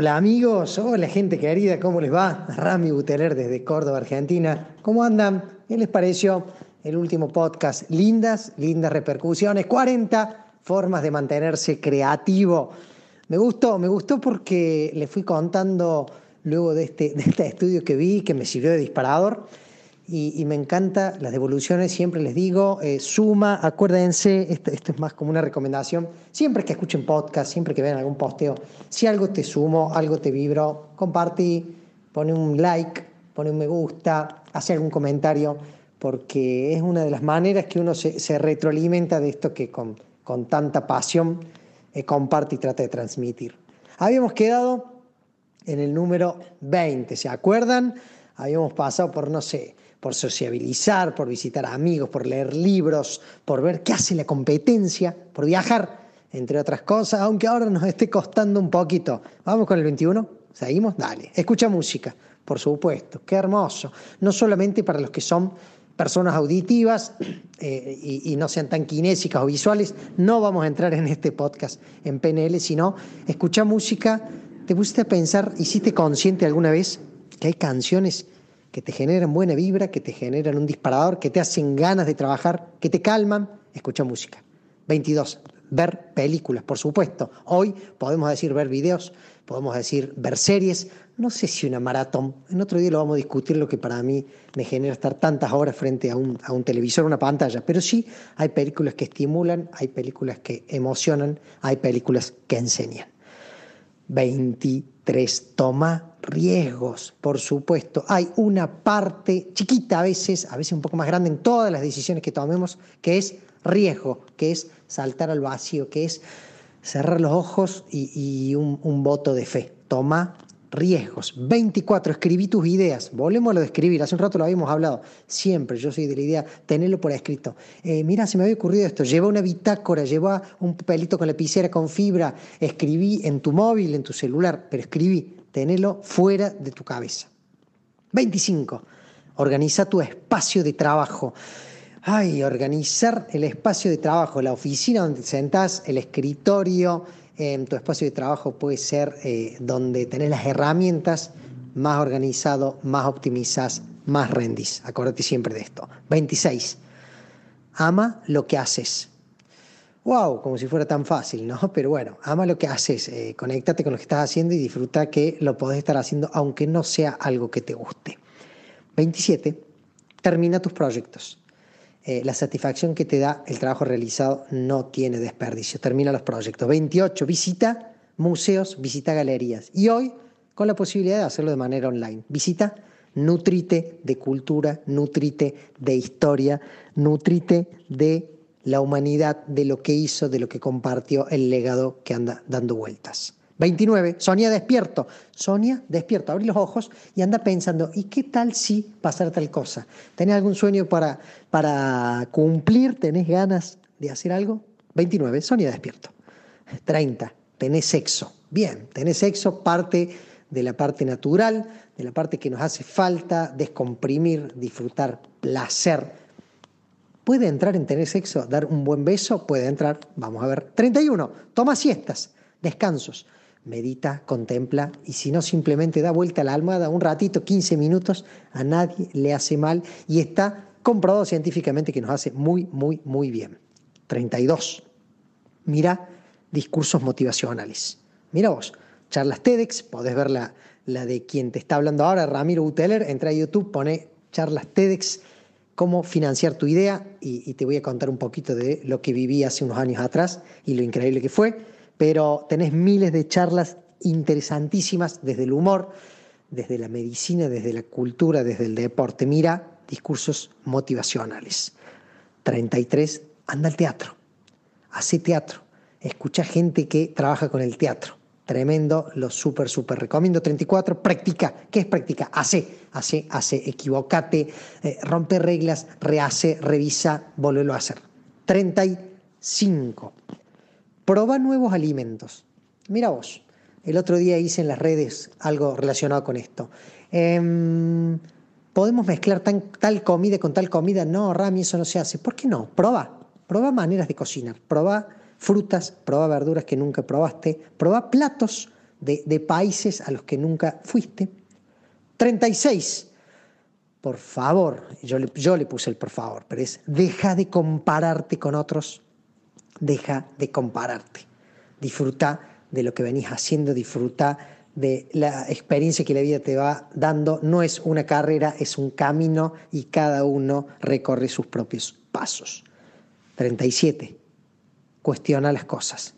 Hola amigos, hola gente querida, ¿cómo les va? Rami Buteler desde Córdoba, Argentina. ¿Cómo andan? ¿Qué les pareció el último podcast? Lindas, lindas repercusiones, 40 formas de mantenerse creativo. Me gustó, me gustó porque le fui contando luego de este, de este estudio que vi, que me sirvió de disparador, y, me encanta las devoluciones, siempre les digo, eh, suma, acuérdense, esto, es más como una recomendación, siempre que escuchen podcast, siempre que vean algún posteo, si algo te sumo, algo te vibro, compartí, pone un like, pone un me gusta, hace algún comentario, porque es una de las maneras que uno se, se retroalimenta de esto que con, con tanta pasión eh, comparte y trata de transmitir. Habíamos quedado en el número 20, ¿se acuerdan? Habíamos pasado por, no sé, por sociabilizar, por visitar amigos, por leer libros, por ver qué hace la competencia, por viajar, entre otras cosas, aunque ahora nos esté costando un poquito. Vamos con el 21, seguimos, dale. Escucha música, por supuesto, qué hermoso. No solamente para los que son personas auditivas eh, y, y, no sean tan kinésicas o visuales, no vamos a entrar en este podcast en PNL, sino escucha música. ¿Te pusiste a pensar, hiciste consciente alguna vez que hay canciones que te generan buena vibra, que te generan un disparador, que te hacen ganas de trabajar, que te calman, escucha música. 22. Ver películas, por supuesto. Hoy podemos decir ver videos, podemos decir ver series. No sé si una maratón. En otro día lo vamos a discutir, lo que para mí me genera estar tantas horas frente a un, a un televisor, una pantalla. Pero sí hay películas que estimulan, hay películas que emocionan, hay películas que enseñan. 23. Toma riesgos, por supuesto. Hay una parte chiquita a veces, a veces un poco más grande en todas las decisiones que tomemos, que es riesgo, que es saltar al vacío, que es cerrar los ojos y, un, voto de fe. Toma riesgos. 24. Escribí tus ideas. Volvemos a lo de escribir. Hace un rato lo habíamos hablado. Siempre yo soy de la idea, tenerlo por escrito. Eh, mira, se me había ocurrido esto. Lleva una bitácora, lleva un papelito con lapicera con fibra. Escribí en tu móvil, en tu celular, pero escribí tenelo fuera de tu cabeza. 25. Organiza tu espacio de trabajo. Ay, organizar el espacio de trabajo, la oficina donde te sentás, el escritorio, en tu espacio de trabajo puede ser eh, donde tenés las herramientas más organizado, más optimizás, más rendís. Acuérdate siempre de esto. 26. Ama lo que haces wow, como si fuera tan fácil, ¿no? Pero bueno, ama lo que haces, eh, conéctate con lo que estás haciendo y disfruta que lo podés estar haciendo aunque no sea algo que te guste. 27. Termina tus proyectos. Eh, la satisfacción que te da el trabajo realizado no tiene desperdicio. Termina los proyectos. 28. Visita museos, visita galerías. Y hoy, con la posibilidad de hacerlo de manera online. Visita, nutrite de cultura, nutrite de historia, nutrite de la humanidad de lo que hizo, de lo que compartió, el legado que anda dando vueltas. 29. Sonia despierto. Sonia despierto. Abrí los ojos y anda pensando, ¿y qué tal si pasar tal cosa? ¿Tenés algún sueño para, para cumplir? ¿Tenés ganas de hacer algo? 29. Sonia despierto. 30. Tenés sexo. Bien, tenés sexo, parte de la parte natural, de la parte que nos hace falta descomprimir, disfrutar, placer ¿Puede entrar en tener sexo, dar un buen beso? Puede entrar, vamos a ver. 31. Toma siestas, descansos. Medita, contempla y si no, simplemente da vuelta a la almohada un ratito, 15 minutos, a nadie le hace mal y está comprobado científicamente que nos hace muy, muy, muy bien. 32. Mira discursos motivacionales. Mira vos, charlas TEDx, podés ver la, la de quien te está hablando ahora, Ramiro Uteller, entra a YouTube, pone charlas TEDx cómo financiar tu idea y, te voy a contar un poquito de lo que viví hace unos años atrás y lo increíble que fue, pero tenés miles de charlas interesantísimas desde el humor, desde la medicina, desde la cultura, desde el deporte. Mira, discursos motivacionales. 33, anda al teatro, hace teatro, escucha gente que trabaja con el teatro. Tremendo, lo súper, súper recomiendo. 34, practica. ¿Qué es practica? Hace, hace, hace, equivocate, eh, rompe reglas, rehace, revisa, volvelo a hacer. 35. Proba nuevos alimentos. Mira vos, el otro día hice en las redes algo relacionado con esto. Em, ¿Podemos mezclar tal comida con tal comida? No, Rami, eso no se hace. ¿Por qué no? Proba, proba maneras de cocinar, proba frutas, proba verduras que nunca probaste, proba platos de, países a los que nunca fuiste. 36. Por favor, yo le, yo le puse el por favor, pero es deja de compararte con otros, deja de compararte. Disfruta de lo que venís haciendo, disfruta de la experiencia que la vida te va dando. No es una carrera, es un camino y cada uno recorre sus propios pasos. 37 cuestiona las cosas.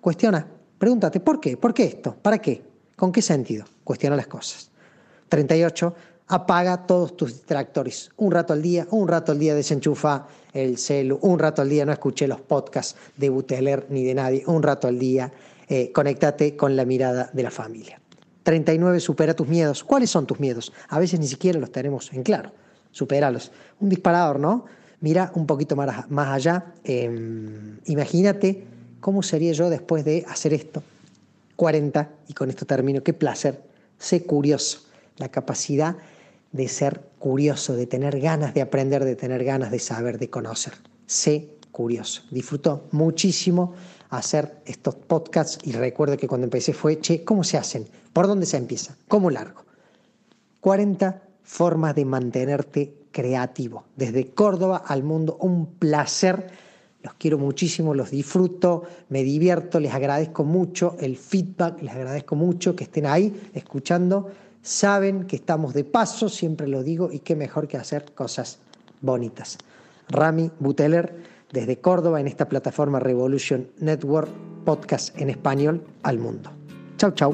Cuestiona, pregúntate, ¿por qué? ¿Por qué esto? ¿Para qué? ¿Con qué sentido? Cuestiona las cosas. 38. Apaga todos tus distractores. Un rato al día, un rato al día desenchufa el celu, un rato al día no escuché los podcasts de Buteler ni de nadie, un rato al día eh, conéctate con la mirada de la familia. 39. Supera tus miedos. ¿Cuáles son tus miedos? A veces ni siquiera los tenemos en claro. Supéralos. Un disparador, ¿no? Mira un poquito más, allá, em, imagínate cómo sería yo después de hacer esto. 40, y con esto termino, qué placer, sé curioso, la capacidad de ser curioso, de tener ganas de aprender, de tener ganas de saber, de conocer. Sé curioso. Disfruto muchísimo hacer estos podcasts y recuerdo que cuando empecé fue, che, ¿cómo se hacen? ¿Por dónde se empieza? ¿Cómo largo? 40 formas de mantenerte creativo. Desde Córdoba al mundo, un placer. Los quiero muchísimo, los disfruto, me divierto, les agradezco mucho el feedback, les agradezco mucho que estén ahí escuchando. Saben que estamos de paso, siempre lo digo, y qué mejor que hacer cosas bonitas. Rami Buteler, desde Córdoba, en esta plataforma Revolution Network, podcast en español al mundo. Chau, chau.